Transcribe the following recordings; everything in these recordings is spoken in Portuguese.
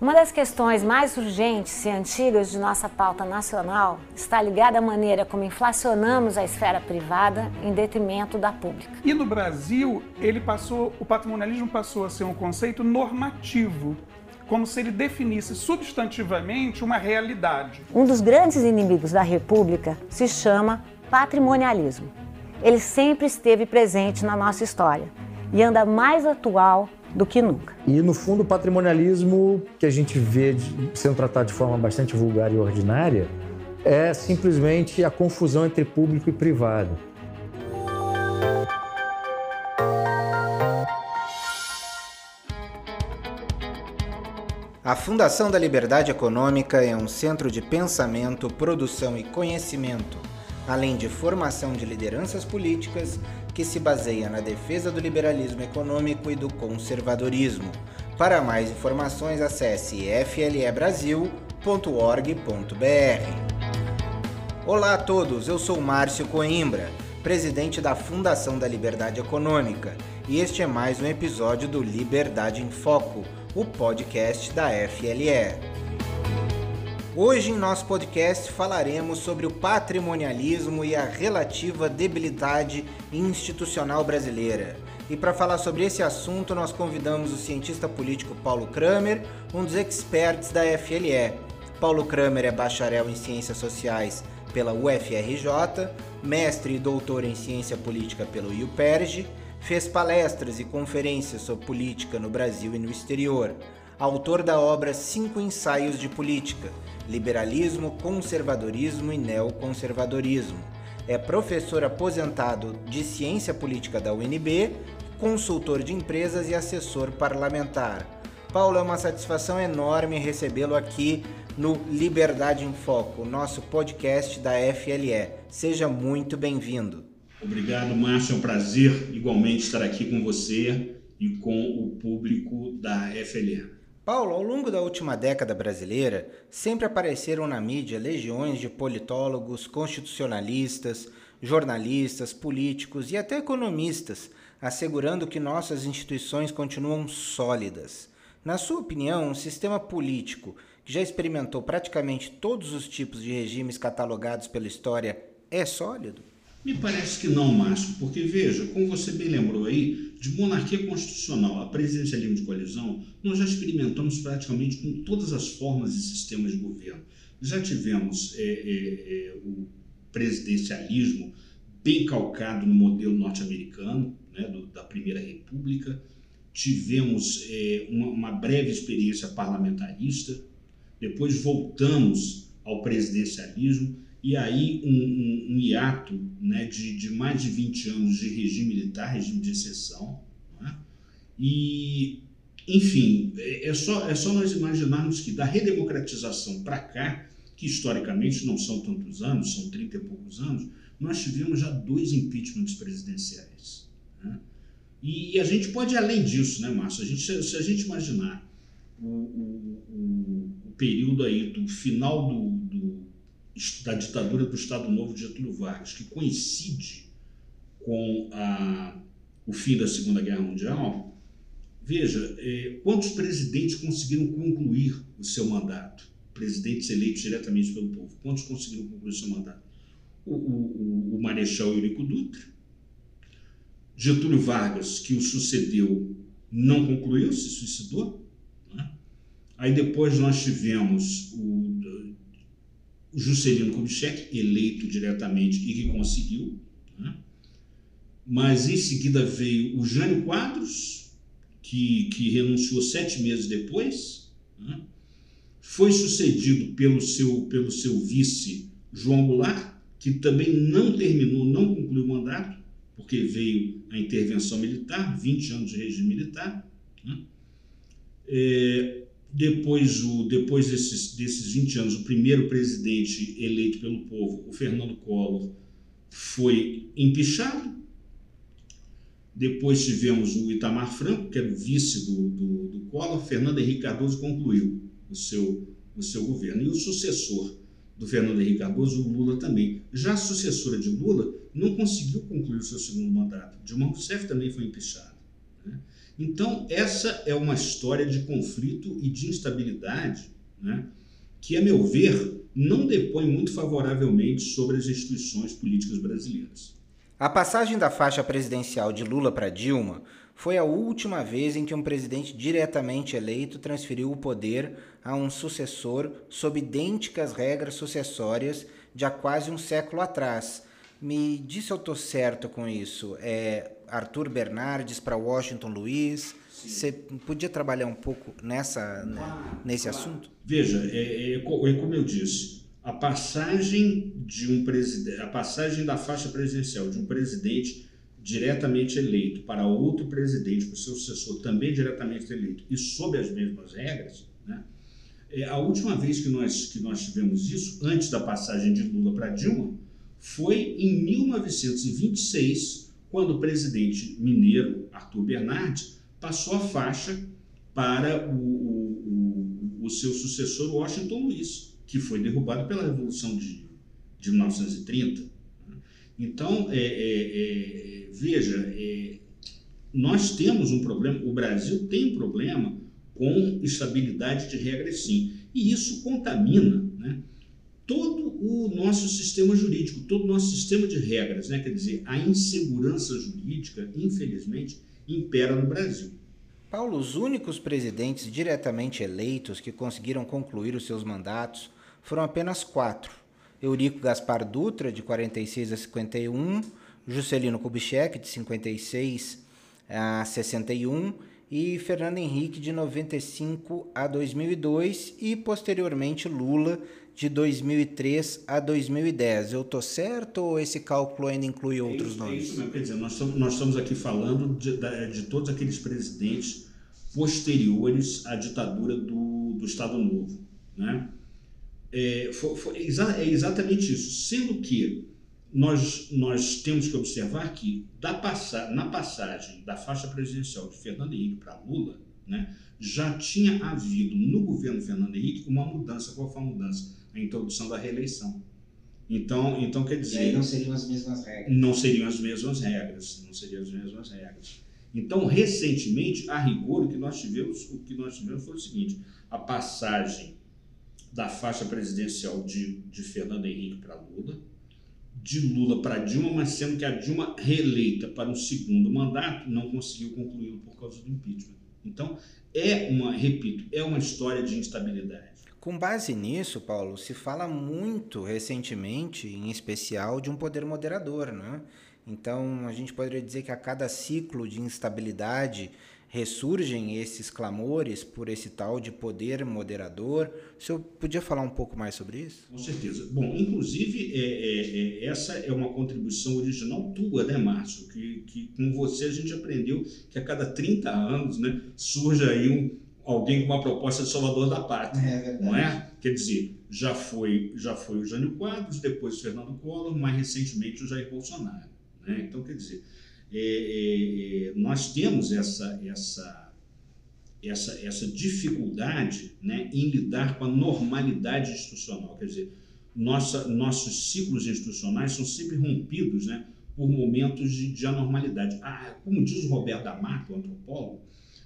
Uma das questões mais urgentes e antigas de nossa pauta nacional está ligada à maneira como inflacionamos a esfera privada em detrimento da pública. E no Brasil, ele passou, o patrimonialismo passou a ser um conceito normativo, como se ele definisse substantivamente uma realidade. Um dos grandes inimigos da República se chama patrimonialismo. Ele sempre esteve presente na nossa história e anda mais atual do que nunca. E no fundo, o patrimonialismo que a gente vê sendo tratado de forma bastante vulgar e ordinária é simplesmente a confusão entre público e privado. A Fundação da Liberdade Econômica é um centro de pensamento, produção e conhecimento, além de formação de lideranças políticas que se baseia na defesa do liberalismo econômico e do conservadorismo. Para mais informações, acesse flebrasil.org.br. Olá a todos, eu sou Márcio Coimbra, presidente da Fundação da Liberdade Econômica, e este é mais um episódio do Liberdade em Foco o podcast da FLE. Hoje em nosso podcast falaremos sobre o patrimonialismo e a relativa debilidade institucional brasileira. E para falar sobre esse assunto, nós convidamos o cientista político Paulo Kramer, um dos experts da FLE. Paulo Kramer é bacharel em Ciências Sociais pela UFRJ, mestre e doutor em Ciência Política pelo IUPERJ Fez palestras e conferências sobre política no Brasil e no exterior. Autor da obra Cinco Ensaios de Política: Liberalismo, Conservadorismo e Neoconservadorismo. É professor aposentado de Ciência Política da UNB, consultor de empresas e assessor parlamentar. Paulo, é uma satisfação enorme recebê-lo aqui no Liberdade em Foco, nosso podcast da FLE. Seja muito bem-vindo. Obrigado, Márcio. É um prazer igualmente estar aqui com você e com o público da FLE. Paulo, ao longo da última década brasileira, sempre apareceram na mídia legiões de politólogos, constitucionalistas, jornalistas, políticos e até economistas assegurando que nossas instituições continuam sólidas. Na sua opinião, um sistema político que já experimentou praticamente todos os tipos de regimes catalogados pela história é sólido? Me parece que não, Márcio, porque veja, como você bem lembrou aí, de monarquia constitucional a presidencialismo de coalizão, nós já experimentamos praticamente com todas as formas e sistemas de governo. Já tivemos é, é, é, o presidencialismo bem calcado no modelo norte-americano, né, da Primeira República, tivemos é, uma, uma breve experiência parlamentarista, depois voltamos ao presidencialismo e aí um, um, um hiato né, de, de, mais de 20 anos de regime militar, regime de exceção. Né? E, enfim, é, é, só, é só nós imaginarmos que da redemocratização para cá, que historicamente não são tantos anos, são 30 e poucos anos, nós tivemos já dois impeachments presidenciais. Né? E, e, a gente pode ir além disso, né, Márcio? A gente, se, se a gente imaginar o, o, o, o período aí do final do, do da ditadura do Estado Novo de Getúlio Vargas, que coincide com a, o fim da Segunda Guerra Mundial, veja, é, quantos presidentes conseguiram concluir o seu mandato? Presidentes eleitos diretamente pelo povo. Quantos conseguiram concluir o seu mandato? O, o, o Marechal Eurico Dutra, Getúlio Vargas, que o sucedeu, não concluiu, se suicidou. Né? Aí depois nós tivemos o Juscelino Kubitschek, eleito diretamente e que conseguiu. Né? Mas em seguida veio o Jânio Quadros, que, que renunciou sete meses depois. Né? Foi sucedido pelo seu, pelo seu vice João Goulart, que também não terminou, não concluiu o mandato, porque veio a intervenção militar, 20 anos de regime militar. Né? É, depois, o, depois desses, desses 20 anos, o primeiro presidente eleito pelo povo, o Fernando Collor, foi empichado. Depois tivemos o Itamar Franco, que era o vice do, do, do Collor. Fernando Henrique Cardoso concluiu o seu, o seu governo. E o sucessor do Fernando Henrique Cardoso, o Lula também. Já a sucessora de Lula não conseguiu concluir o seu segundo mandato. Dilma Rousseff também foi empichada. Né? Então, essa é uma história de conflito e de instabilidade né, que, a meu ver, não depõe muito favoravelmente sobre as instituições políticas brasileiras. A passagem da faixa presidencial de Lula para Dilma foi a última vez em que um presidente diretamente eleito transferiu o poder a um sucessor sob idênticas regras sucessórias de há quase um século atrás. Me diz se eu estou certo com isso. É Arthur Bernardes para Washington Luiz. Você podia trabalhar um pouco nessa, né, nesse assunto? Veja, é, é, é, como eu disse, a passagem de um presidente, a passagem da faixa presidencial de um presidente diretamente eleito para outro presidente, para o seu sucessor também diretamente eleito e sob as mesmas regras, né? É, a última vez que nós, que nós tivemos isso, antes da passagem de Lula para Dilma, foi em 1926, quando o presidente mineiro Arthur Bernardes passou a faixa para o, o, o, o seu sucessor Washington Luiz, que foi derrubado pela Revolução de, de 1930. Então, é, é, é, veja, é, nós temos um problema, o Brasil tem um problema com estabilidade de regras, sim. E isso contamina né, todo o nosso sistema jurídico, todo o nosso sistema de regras. Né? Quer dizer, a insegurança jurídica, infelizmente, impera no Brasil. Paulo, os únicos presidentes diretamente eleitos que conseguiram concluir os seus mandatos foram apenas quatro. Eurico Gaspar Dutra, de 46 a 51, Juscelino Kubitschek, de 56 a 61, e Fernando Henrique de 95 a 2002 e posteriormente Lula de 2003 a 2010. Eu tô certo ou esse cálculo ainda inclui é outros é isso, nomes? É isso mesmo, quer dizer, nós estamos, nós estamos aqui falando de, de todos aqueles presidentes posteriores à ditadura do, do Estado Novo, né? É, foi, foi, é exatamente isso, sendo que nós, nós temos que observar que da passa, na passagem da faixa presidencial de Fernando Henrique para Lula, né, já tinha havido no governo Fernando Henrique uma mudança. Qual foi a mudança? A introdução da reeleição. Então, então quer dizer. E aí não seriam as mesmas regras. Não seriam as mesmas regras. Não seriam as mesmas regras. Então, recentemente, a rigor, o que nós tivemos, o que nós tivemos foi o seguinte: a passagem da faixa presidencial de, de Fernando Henrique para Lula, de Lula para Dilma, mas sendo que a Dilma reeleita para um segundo mandato não conseguiu concluí-lo por causa do impeachment. Então, é uma, repito, é uma história de instabilidade. Com base nisso, Paulo, se fala muito recentemente, em especial, de um poder moderador, né? Então, a gente poderia dizer que a cada ciclo de instabilidade ressurgem esses clamores por esse tal de poder moderador. O senhor podia falar um pouco mais sobre isso? Com certeza. Bom, inclusive, é, é, é, essa é uma contribuição original tua, né, Márcio? Que, que com você a gente aprendeu que a cada 30 anos né, surge aí um, alguém com uma proposta de salvador da pátria. É verdade. Não é? Quer dizer, já foi, já foi o Jânio Quadros, depois o Fernando Collor, mais recentemente o Jair Bolsonaro. Né? Então, quer dizer, é, é, nós temos essa, essa, essa, essa dificuldade né, em lidar com a normalidade institucional. Quer dizer, nossa, nossos ciclos institucionais são sempre rompidos né, por momentos de, de anormalidade. Ah, como diz o Roberto D'Amato, antropólogo,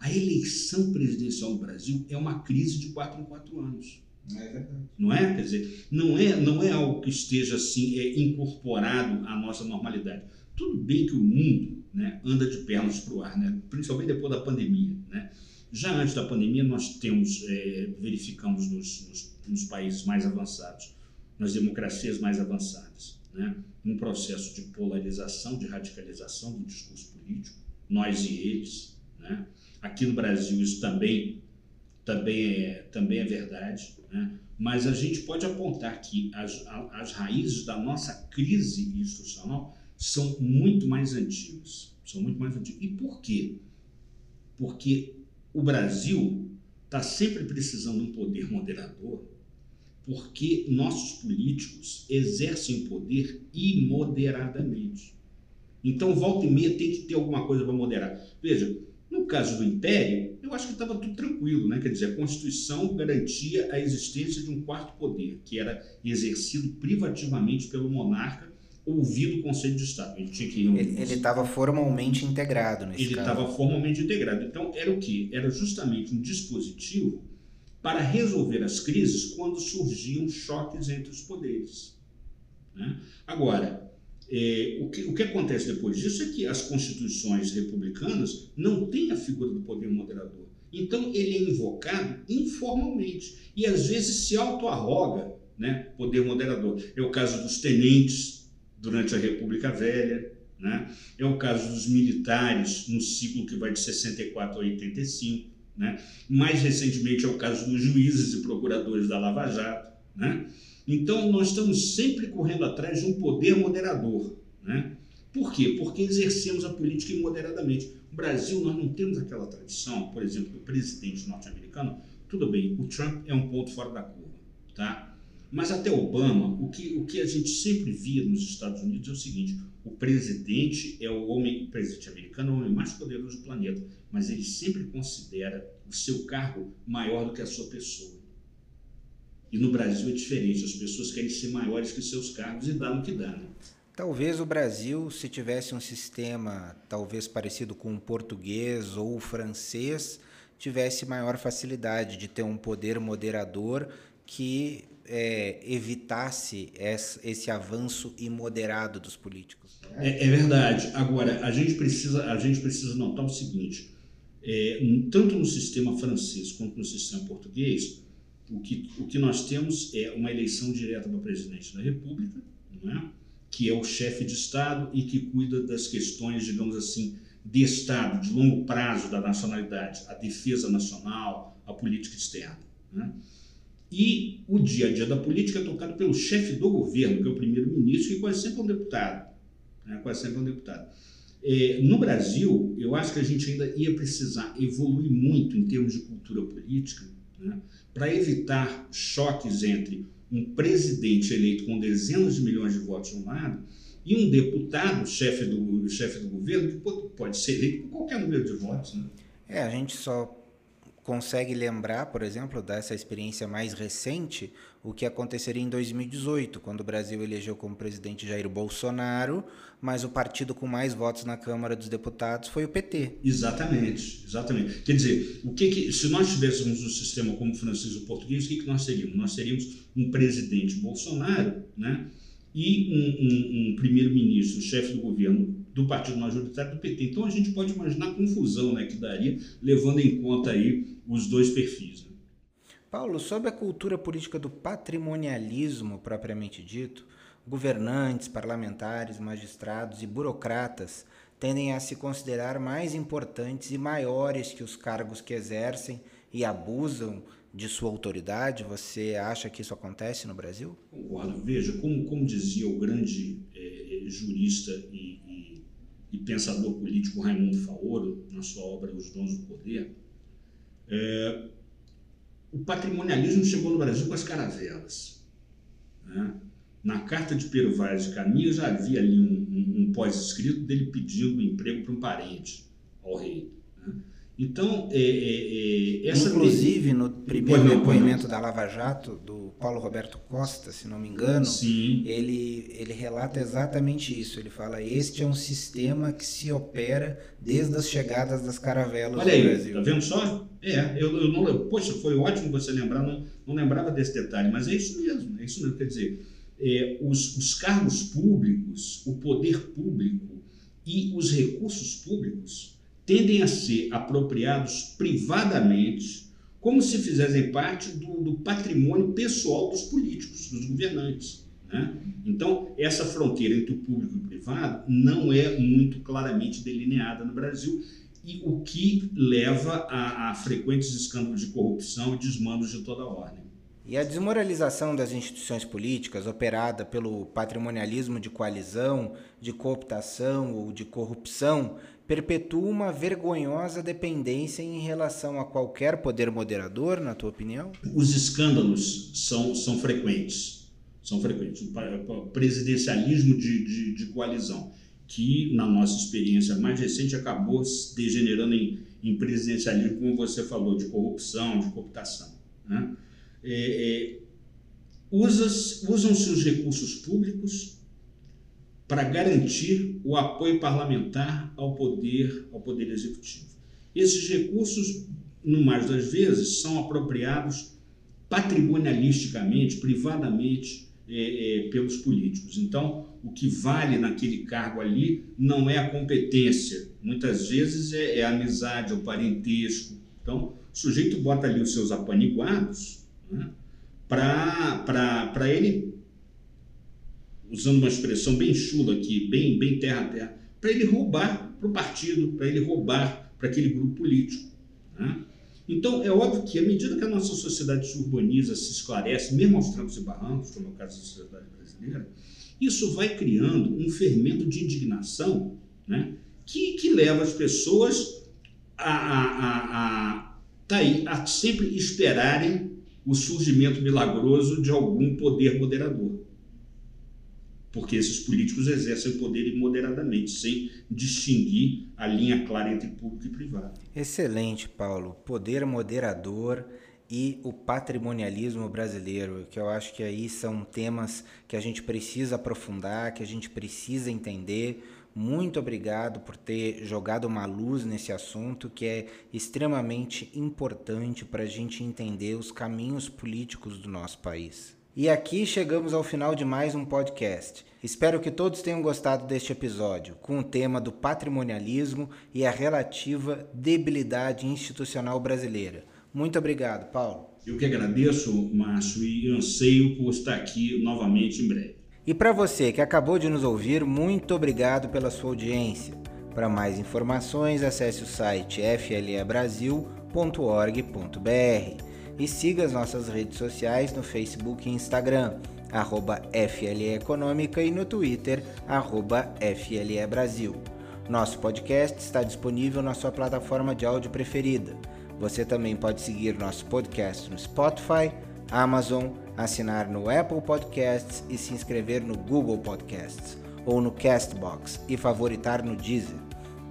a eleição presidencial no Brasil é uma crise de quatro em quatro anos. Não é. Não é? Quer dizer, não é, não é algo que esteja assim é, incorporado à nossa normalidade. Tudo bem que o mundo né, anda de pernas para o ar, né, principalmente depois da pandemia. Né? Já antes da pandemia, nós temos, é, verificamos nos, nos, nos, países mais avançados, nas democracias mais avançadas, né, um processo de polarização, de radicalização do discurso político, nós e eles. Né? Aqui no Brasil isso também, também, é, também é verdade, né? mas a gente pode apontar que as, as raízes da nossa crise institucional são muito mais antigos. São muito mais antigos. E por quê? Porque o Brasil está sempre precisando de um poder moderador, porque nossos políticos exercem o poder imoderadamente. Então, volta e meia tem que ter alguma coisa para moderar. Veja, no caso do Império, eu acho que estava tudo tranquilo, né? Quer dizer, a Constituição garantia a existência de um quarto poder, que era exercido privativamente pelo monarca ouvido o Conselho de Estado. Ele tinha que. Ele estava formalmente integrado nesse Ele estava formalmente integrado. Então, era o que? Era justamente um dispositivo para resolver as crises quando surgiam choques entre os poderes. né? Agora, é, o, que, o que acontece depois disso é que as constituições republicanas não têm a figura do poder moderador. Então, ele é invocado informalmente e às vezes se auto-arroga né, poder moderador. É o caso dos tenentes durante a República Velha, né? é o caso dos militares no ciclo que vai de 64 a 85. Né? Mais recentemente é o caso dos juízes e procuradores da Lava Jato. Né? Então, nós estamos sempre correndo atrás de um poder moderador. Né? Por quê? Porque exercemos a política imoderadamente. No Brasil, nós não temos aquela tradição, por exemplo, do presidente norte-americano. Tudo bem, o Trump é um ponto fora da curva, tá? Mas até Obama, o que, o que a gente sempre via nos Estados Unidos é o seguinte: o presidente é o homem, o presidente americano é o homem mais poderoso do planeta, mas ele sempre considera o seu cargo maior do que a sua pessoa. E no Brasil é diferente, as pessoas querem ser maiores que seus cargos e dá no que dá. Né? Talvez o Brasil, se tivesse um sistema talvez parecido com o português ou o francês, tivesse maior facilidade de ter um poder moderador que é, evitasse esse, avanço imoderado dos políticos. É, é, verdade. Agora, a gente precisa, a gente precisa notar o seguinte: é, tanto no sistema francês quanto no sistema português, o que, o que nós temos é uma eleição direta do presidente da República, é? que é o chefe de Estado e que cuida das questões, digamos assim, de Estado, de longo prazo da nacionalidade, a defesa nacional, a política externa. Né? E o dia a dia da política é tocado pelo chefe do governo, que é o primeiro-ministro, que quase sempre é um deputado. Né? Quase sempre é um deputado. É, no Brasil, eu acho que a gente ainda ia precisar evoluir muito em termos de cultura política, né? para evitar choques entre um presidente eleito com dezenas de milhões de votos de um lado e um deputado, chefe do, chefe do governo, que pode, ser eleito com qualquer número de votos. Né? É, a gente só consegue lembrar, por exemplo, dessa experiência mais recente, o que aconteceria em 2018, quando o Brasil elegeu como presidente Jair Bolsonaro, mas o partido com mais votos na Câmara dos Deputados foi o PT. Exatamente, exatamente. Quer dizer, o que, que se nós tivéssemos um sistema como o francês ou português, o que, que nós teríamos? Nós teríamos um presidente Bolsonaro, né? E um, um, um primeiro-ministro, chefe do governo do partido majoritário do PT. Então a gente pode imaginar a confusão né, que daria, levando em conta aí os dois perfis. Né? Paulo, sobre a cultura política do patrimonialismo propriamente dito, governantes, parlamentares, magistrados e burocratas tendem a se considerar mais importantes e maiores que os cargos que exercem e abusam de sua autoridade. Você acha que isso acontece no Brasil? Concordo. Veja, como, como dizia o grande é, jurista e, e, pensador político Raimundo Faoro, na sua obra Os Dons do Poder, é, o patrimonialismo chegou no Brasil com as caravelas. Né? Na carta de Pero Vaz de Caminha já havia ali um, um, um pós-escrito dele pedindo um emprego para um parente ao rei. Né? Então, é, é, é, essa inclusive no primeiro depoimento da Lava Jato do Paulo Roberto Costa, se não me engano, Sim. ele ele relata exatamente isso. Ele fala: este é um sistema que se opera desde as chegadas das caravelas Olha aí, no Brasil. Tá vendo só? É, eu, eu não, poxa, foi ótimo você lembrar, não, não lembrava desse detalhe, mas é isso mesmo, é isso mesmo. Quer dizer, é, os, os cargos públicos, o poder público e os recursos públicos tendem a ser apropriados privadamente, como se fizessem parte do, do patrimônio pessoal dos políticos, dos governantes. Né? Então, essa fronteira entre o público e o privado não é muito claramente delineada no Brasil, e o que leva a, a frequentes escândalos de corrupção e desmandos de toda ordem. E a desmoralização das instituições políticas, operada pelo patrimonialismo de coalizão, de cooptação ou de corrupção, perpetua uma vergonhosa dependência em relação a qualquer poder moderador, na tua opinião? Os escândalos são, são frequentes. São frequentes. O presidencialismo de, de, de coalizão, que, na nossa experiência mais recente, acabou degenerando em, em presidencialismo, como você falou, de corrupção, de cooptação. Né? É, é, usam-se os recursos públicos para garantir o apoio parlamentar ao poder, ao poder executivo. Esses recursos, no mais das vezes, são apropriados patrimonialisticamente, privadamente, é, é, pelos políticos. Então, o que vale naquele cargo ali não é a competência, muitas vezes é, é a amizade, é o parentesco. Então, o sujeito bota ali os seus apaniguados né, para ele, usando uma expressão bem chula aqui, bem, bem terra a terra, para ele roubar para o partido, para ele roubar para aquele grupo político. Né? Então, é óbvio que, à medida que a nossa sociedade se urbaniza, se esclarece, mesmo aos trancos e barrancos, como é o caso da sociedade brasileira, isso vai criando um fermento de indignação né, que, que leva as pessoas a, a, a, a, tá aí, a sempre esperarem o surgimento milagroso de algum poder moderador porque esses políticos exercem o poder imoderadamente, sem distinguir a linha clara entre público e privado. Excelente, Paulo. Poder moderador e o patrimonialismo brasileiro, que eu acho que aí são temas que a gente precisa aprofundar, que a gente precisa entender. Muito obrigado por ter jogado uma luz nesse assunto que é extremamente importante para a gente entender os caminhos políticos do nosso país. E aqui chegamos ao final de mais um podcast. Espero que todos tenham gostado deste episódio, com o tema do patrimonialismo e a relativa debilidade institucional brasileira. Muito obrigado, Paulo. Eu que agradeço, Márcio, e anseio por estar aqui novamente em breve. E para você que acabou de nos ouvir, muito obrigado pela sua audiência. Para mais informações, acesse o site flebrasil.org.br e siga as nossas redes sociais no Facebook e Instagram, arroba FLE Econômica e no Twitter, arroba FLE Brasil. Nosso podcast está disponível na sua plataforma de áudio preferida. Você também pode seguir nosso podcast no Spotify, Amazon, assinar no Apple Podcasts e se inscrever no Google Podcasts ou no Castbox e favoritar no Deezer.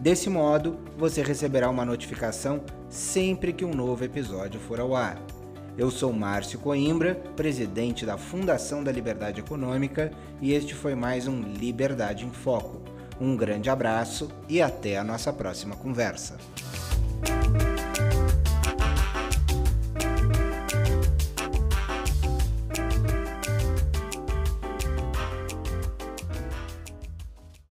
Desse modo, você receberá uma notificação sempre que um novo episódio for ao ar. Eu sou Márcio Coimbra, presidente da Fundação da Liberdade Econômica, e este foi mais um Liberdade em Foco. Um grande abraço e até a nossa próxima conversa.